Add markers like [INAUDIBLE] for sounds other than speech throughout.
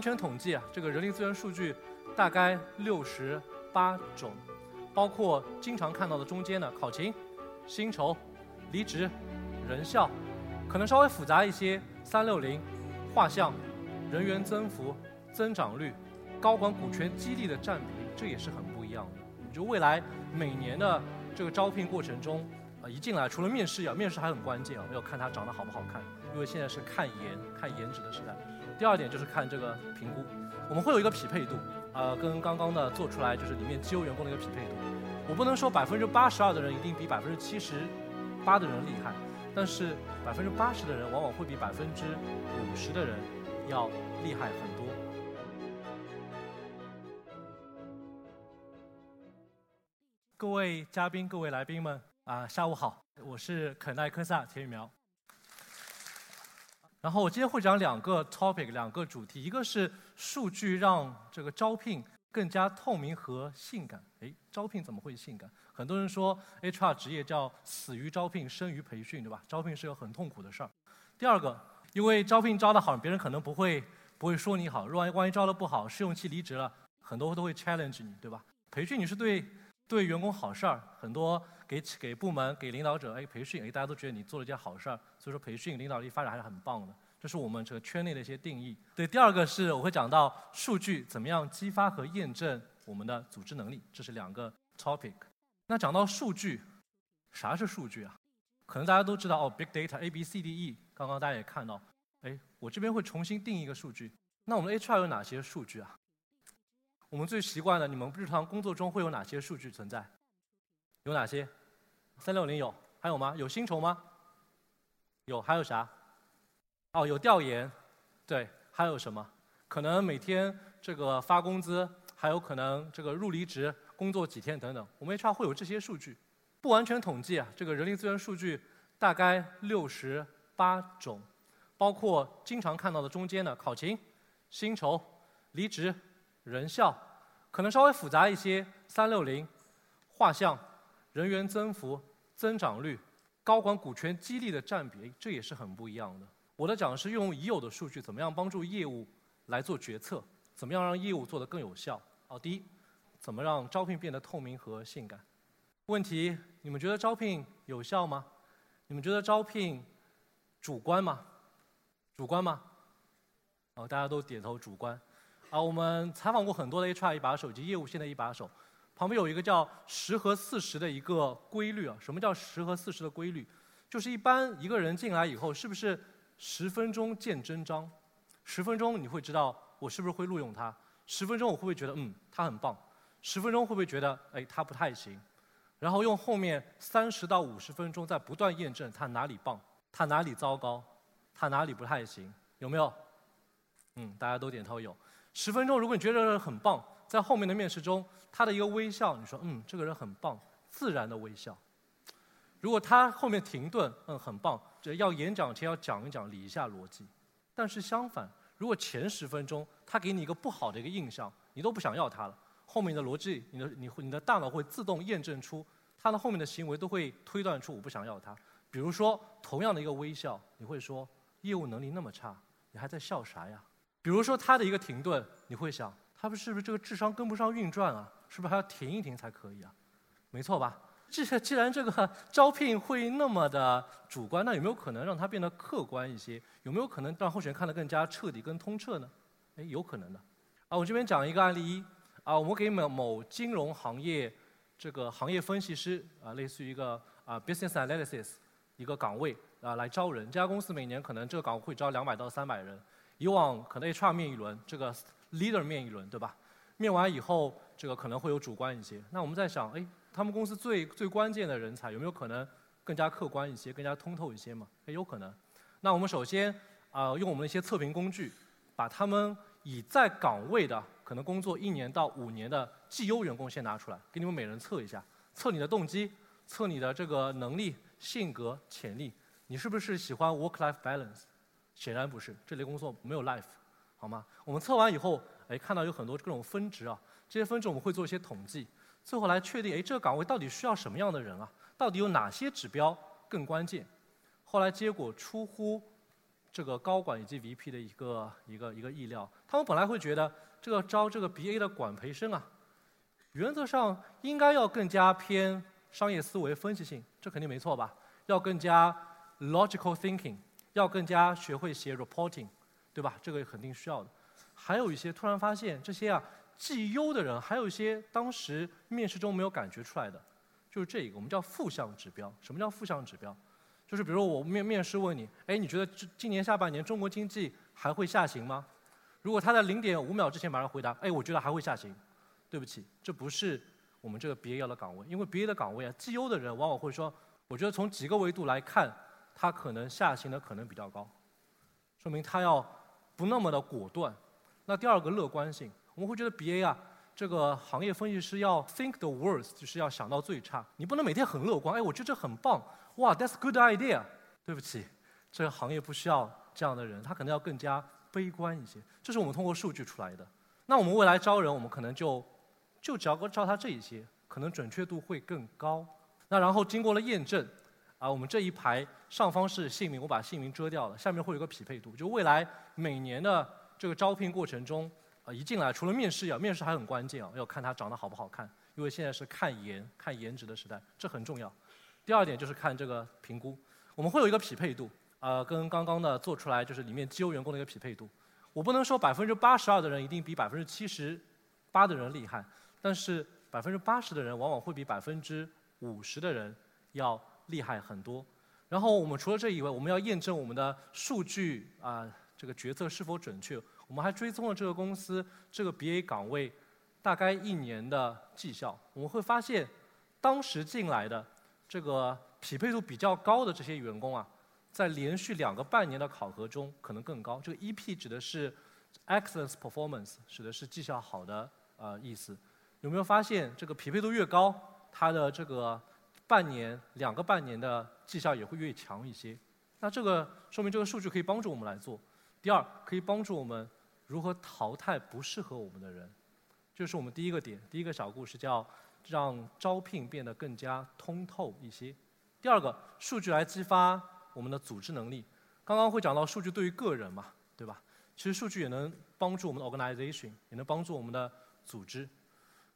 全统计啊，这个人力资源数据大概六十八种，包括经常看到的中间的考勤、薪酬、离职、人效，可能稍微复杂一些，三六零、画像、人员增幅、增长率、高管股权激励的占比，这也是很不一样的。就未来每年的这个招聘过程中，啊，一进来除了面试啊，面试还很关键啊，要看他长得好不好看，因为现在是看颜、看颜值的时代。第二点就是看这个评估，我们会有一个匹配度，呃，跟刚刚的做出来就是里面绩优员工的一个匹配度。我不能说百分之八十二的人一定比百分之七十八的人厉害，但是百分之八十的人往往会比百分之五十的人要厉害很多。各位嘉宾、各位来宾们啊，下午好，我是肯奈科萨田雨苗。然后我今天会讲两个 topic，两个主题，一个是数据让这个招聘更加透明和性感。哎，招聘怎么会性感？很多人说 HR 职业叫死于招聘，生于培训，对吧？招聘是个很痛苦的事儿。第二个，因为招聘招得好，别人可能不会不会说你好；万一万一招得不好，试用期离职了，很多都会 challenge 你，对吧？培训你是对对员工好事儿，很多给给部门给领导者哎培训，哎大家都觉得你做了件好事儿。所以说培训领导力发展还是很棒的，这是我们这个圈内的一些定义。对，第二个是我会讲到数据怎么样激发和验证我们的组织能力，这是两个 topic。那讲到数据，啥是数据啊？可能大家都知道哦，big data A B C D E，刚刚大家也看到，哎，我这边会重新定义一个数据。那我们 HR 有哪些数据啊？我们最习惯的，你们日常工作中会有哪些数据存在？有哪些？三六零有，还有吗？有薪酬吗？有还有啥？哦，有调研，对，还有什么？可能每天这个发工资，还有可能这个入离职、工作几天等等。我们 HR 会有这些数据，不完全统计啊。这个人力资源数据大概六十八种，包括经常看到的中间的考勤、薪酬、离职、人效，可能稍微复杂一些，三六零、画像、人员增幅、增长率。高管股权激励的占比，这也是很不一样的。我的讲是用已有的数据，怎么样帮助业务来做决策，怎么样让业务做得更有效。好，第一，怎么让招聘变得透明和性感？问题，你们觉得招聘有效吗？你们觉得招聘主观吗？主观吗？哦，大家都点头主观。啊，我们采访过很多的 HR 一把手以及业务线的一把手。旁边有一个叫十和四十的一个规律啊，什么叫十和四十的规律？就是一般一个人进来以后，是不是十分钟见真章？十分钟你会知道我是不是会录用他？十分钟我会不会觉得嗯他很棒？十分钟会不会觉得哎他不太行？然后用后面三十到五十分钟在不断验证他哪里棒，他哪里糟糕，他哪里不太行？有没有？嗯，大家都点头有。十分钟如果你觉得很棒。在后面的面试中，他的一个微笑，你说嗯，这个人很棒，自然的微笑。如果他后面停顿，嗯，很棒，这要演讲前要讲一讲理一下逻辑。但是相反，如果前十分钟他给你一个不好的一个印象，你都不想要他了，后面的逻辑，你的你会你的大脑会自动验证出他的后面的行为都会推断出我不想要他。比如说同样的一个微笑，你会说业务能力那么差，你还在笑啥呀？比如说他的一个停顿，你会想。他们是不是这个智商跟不上运转啊？是不是还要停一停才可以啊？没错吧？既既然这个 [LAUGHS] 招聘会那么的主观，那有没有可能让它变得客观一些？有没有可能让候选人看得更加彻底、更通彻呢？哎，有可能的。啊，我这边讲一个案例一啊，我们给某某金融行业这个行业分析师啊，类似于一个啊 business analysis 一个岗位啊来招人。这家公司每年可能这个岗位会招两百到三百人，以往可能 HR 面一轮这个。leader 面一轮，对吧？面完以后，这个可能会有主观一些。那我们在想，哎，他们公司最最关键的人才有没有可能更加客观一些，更加通透一些嘛？也有可能。那我们首先啊，用我们的一些测评工具，把他们已在岗位的可能工作一年到五年的绩优员工先拿出来，给你们每人测一下，测你的动机，测你的这个能力、性格、潜力，你是不是喜欢 work-life balance？显然不是，这类工作没有 life。好吗？我们测完以后，哎，看到有很多各种分值啊，这些分值我们会做一些统计，最后来确定，哎，这个岗位到底需要什么样的人啊？到底有哪些指标更关键？后来结果出乎这个高管以及 VP 的一个一个一个意料。他们本来会觉得这个招这个 BA 的管培生啊，原则上应该要更加偏商业思维分析性，这肯定没错吧？要更加 logical thinking，要更加学会写 reporting，对吧？这个肯定需要的。还有一些突然发现这些啊绩优的人，还有一些当时面试中没有感觉出来的，就是这一个我们叫负向指标。什么叫负向指标？就是比如我面面试问你，哎，你觉得今今年下半年中国经济还会下行吗？如果他在零点五秒之前马上回答，哎，我觉得还会下行，对不起，这不是我们这个 BA 要的岗位，因为 BA 的岗位啊，绩优的人往往会说，我觉得从几个维度来看，他可能下行的可能比较高，说明他要不那么的果断。那第二个乐观性，我们会觉得 BA 啊，这个行业分析师要 think the worst，就是要想到最差，你不能每天很乐观，哎，我觉得这很棒。哇，That's good idea。对不起，这个行业不需要这样的人，他可能要更加悲观一些。这是我们通过数据出来的。那我们未来招人，我们可能就就只要招他这一些，可能准确度会更高。那然后经过了验证，啊，我们这一排上方是姓名，我把姓名遮掉了，下面会有个匹配度。就未来每年的这个招聘过程中，啊，一进来除了面试要，面试还很关键啊，要看他长得好不好看，因为现在是看颜、看颜值的时代，这很重要。第二点就是看这个评估，我们会有一个匹配度，呃，跟刚刚的做出来就是里面机优员工的一个匹配度。我不能说百分之八十二的人一定比百分之七十八的人厉害，但是百分之八十的人往往会比百分之五十的人要厉害很多。然后我们除了这以外，我们要验证我们的数据啊，这个决策是否准确。我们还追踪了这个公司这个 BA 岗位大概一年的绩效，我们会发现当时进来的。这个匹配度比较高的这些员工啊，在连续两个半年的考核中可能更高。这个 EP 指的是 excellence performance，指的是绩效好的呃意思。有没有发现这个匹配度越高，它的这个半年、两个半年的绩效也会越强一些？那这个说明这个数据可以帮助我们来做。第二，可以帮助我们如何淘汰不适合我们的人，这是我们第一个点。第一个小故事叫。让招聘变得更加通透一些。第二个，数据来激发我们的组织能力。刚刚会讲到数据对于个人嘛，对吧？其实数据也能帮助我们的 organization，也能帮助我们的组织。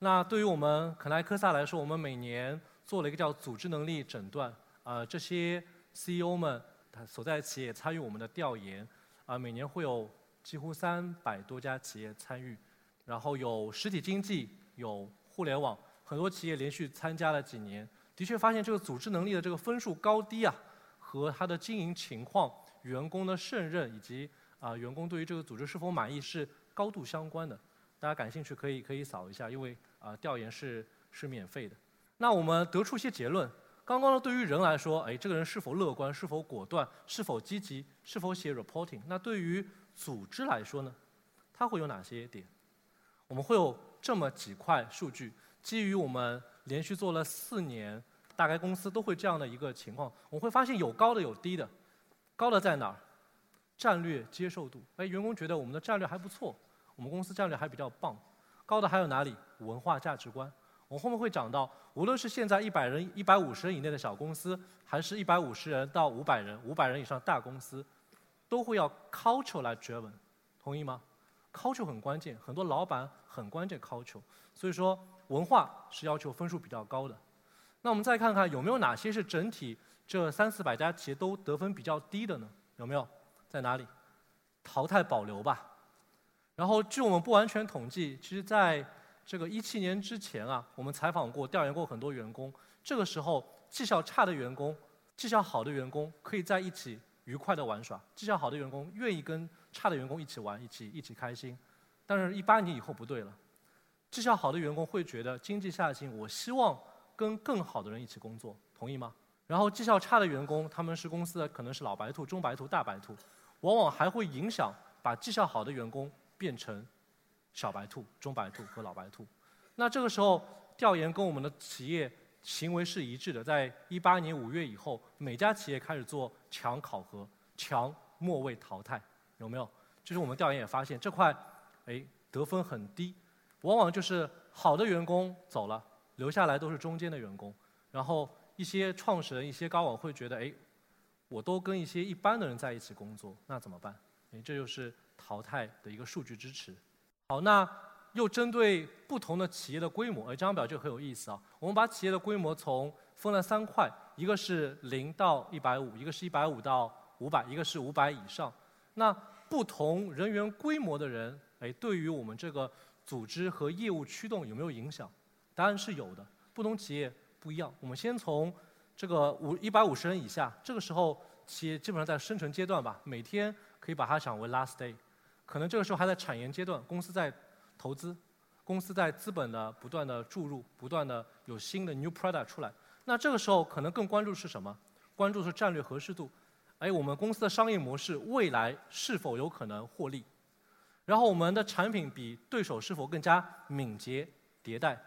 那对于我们肯莱科萨来说，我们每年做了一个叫组织能力诊断。呃，这些 CEO 们他所在企业参与我们的调研，啊，每年会有几乎三百多家企业参与，然后有实体经济，有互联网。很多企业连续参加了几年，的确发现这个组织能力的这个分数高低啊，和他的经营情况、员工的胜任以及啊员工对于这个组织是否满意是高度相关的。大家感兴趣可以可以扫一下，因为啊调研是是免费的。那我们得出一些结论。刚刚呢，对于人来说，哎，这个人是否乐观、是否果断、是否积极、是否写 reporting？那对于组织来说呢，它会有哪些点？我们会有这么几块数据。基于我们连续做了四年，大概公司都会这样的一个情况，我们会发现有高的有低的，高的在哪儿？战略接受度，哎，员工觉得我们的战略还不错，我们公司战略还比较棒。高的还有哪里？文化价值观。我后面会讲到，无论是现在一百人、一百五十人以内的小公司，还是一百五十人到五百人、五百人以上大公司，都会要 culture 来 driven，同意吗？culture 很关键，很多老板很关键 culture，所以说。文化是要求分数比较高的，那我们再看看有没有哪些是整体这三四百家企业都得分比较低的呢？有没有？在哪里？淘汰保留吧。然后据我们不完全统计，其实在这个一七年之前啊，我们采访过、调研过很多员工。这个时候，绩效差的员工、绩效好的员工可以在一起愉快的玩耍；绩效好的员工愿意跟差的员工一起玩、一起一起开心。但是，一八年以后不对了。绩效好的员工会觉得经济下行，我希望跟更好的人一起工作，同意吗？然后绩效差的员工，他们是公司的可能是老白兔、中白兔、大白兔，往往还会影响把绩效好的员工变成小白兔、中白兔和老白兔。那这个时候调研跟我们的企业行为是一致的，在一八年五月以后，每家企业开始做强考核、强末位淘汰，有没有？就是我们调研也发现这块，哎，得分很低。往往就是好的员工走了，留下来都是中间的员工。然后一些创始人、一些高管会觉得，哎，我都跟一些一般的人在一起工作，那怎么办？哎，这就是淘汰的一个数据支持。好，那又针对不同的企业的规模，哎，这张表就很有意思啊。我们把企业的规模从分了三块，一个是零到一百五，一个是一百五到五百，一个是五百以上。那不同人员规模的人，哎，对于我们这个组织和业务驱动有没有影响？答案是有的。不同企业不一样。我们先从这个五一百五十人以下，这个时候企业基本上在生存阶段吧，每天可以把它想为 last day。可能这个时候还在产研阶段，公司在投资，公司在资本的不断的注入，不断的有新的 new product 出来。那这个时候可能更关注是什么？关注是战略合适度。哎，我们公司的商业模式未来是否有可能获利？然后我们的产品比对手是否更加敏捷迭代？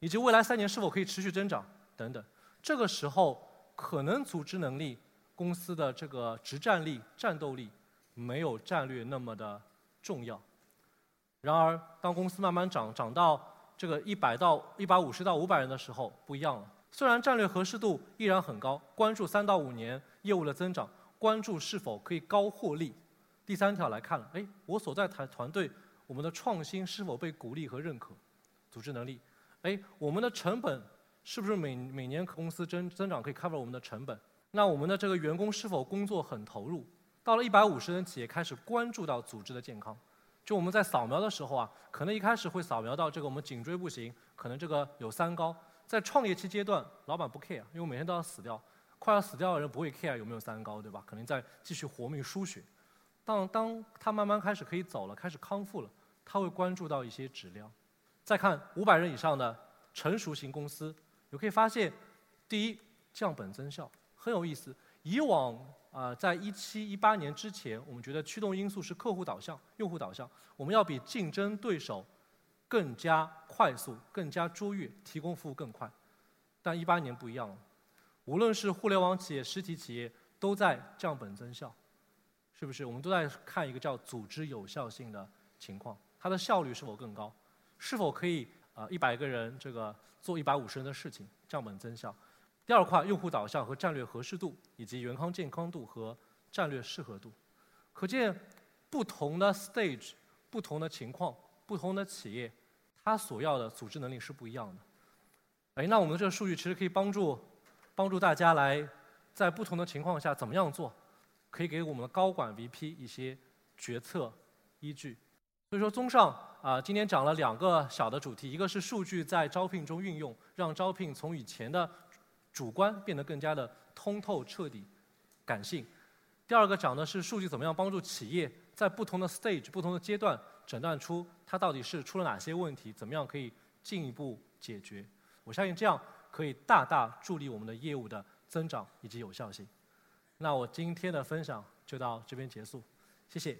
以及未来三年是否可以持续增长等等。这个时候可能组织能力、公司的这个执战力、战斗力。没有战略那么的重要。然而，当公司慢慢涨涨到这个一百到一百五十到五百人的时候，不一样了。虽然战略合适度依然很高，关注三到五年业务的增长，关注是否可以高获利。第三条来看了，哎，我所在团团队，我们的创新是否被鼓励和认可？组织能力，哎，我们的成本是不是每每年公司增增长可以 cover 我们的成本？那我们的这个员工是否工作很投入？到了一百五十人企业，开始关注到组织的健康。就我们在扫描的时候啊，可能一开始会扫描到这个我们颈椎不行，可能这个有三高。在创业期阶段，老板不 care，因为每天都要死掉，快要死掉的人不会 care 有没有三高，对吧？可能在继续活命输血。当当他慢慢开始可以走了，开始康复了，他会关注到一些质量。再看五百人以上的成熟型公司，你可以发现，第一降本增效很有意思。以往啊，在一七一八年之前，我们觉得驱动因素是客户导向、用户导向，我们要比竞争对手更加快速、更加卓越，提供服务更快。但一八年不一样了，无论是互联网企业、实体企业，都在降本增效，是不是？我们都在看一个叫组织有效性的情况，它的效率是否更高？是否可以啊一百个人这个做一百五十人的事情，降本增效？第二块，用户导向和战略合适度，以及员康健康度和战略适合度。可见，不同的 stage、不同的情况、不同的企业，它所要的组织能力是不一样的。哎，那我们这个数据其实可以帮助帮助大家来在不同的情况下怎么样做，可以给我们的高管 VP 一些决策依据。所以说，综上啊，今天讲了两个小的主题，一个是数据在招聘中运用，让招聘从以前的主观变得更加的通透彻底、感性。第二个讲的是数据怎么样帮助企业在不同的 stage、不同的阶段诊断出它到底是出了哪些问题，怎么样可以进一步解决。我相信这样可以大大助力我们的业务的增长以及有效性。那我今天的分享就到这边结束，谢谢。